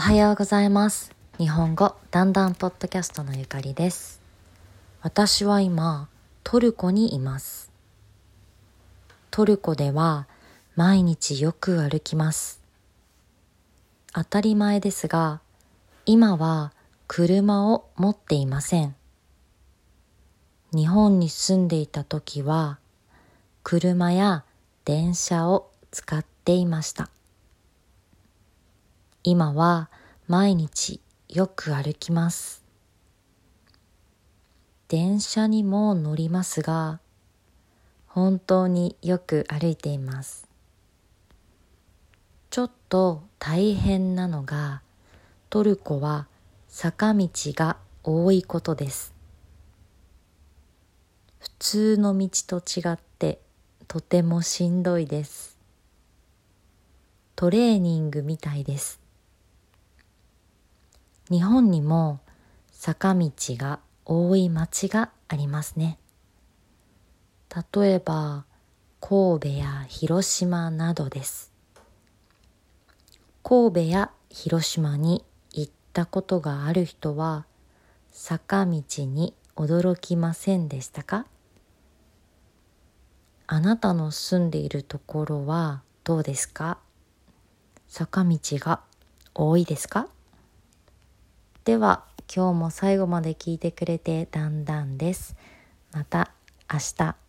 おはようございます。日本語だんだんポッドキャストのゆかりです。私は今、トルコにいます。トルコでは毎日よく歩きます。当たり前ですが、今は車を持っていません。日本に住んでいた時は、車や電車を使っていました。今は毎日よく歩きます。電車にも乗りますが、本当によく歩いています。ちょっと大変なのが、トルコは坂道が多いことです。普通の道と違ってとてもしんどいです。トレーニングみたいです。日本にも坂道が多い町がありますね。例えば神戸や広島などです。神戸や広島に行ったことがある人は坂道に驚きませんでしたか？あなたの住んでいるところはどうですか？坂道が多いですか？では今日も最後まで聞いてくれてだんだんです。また明日。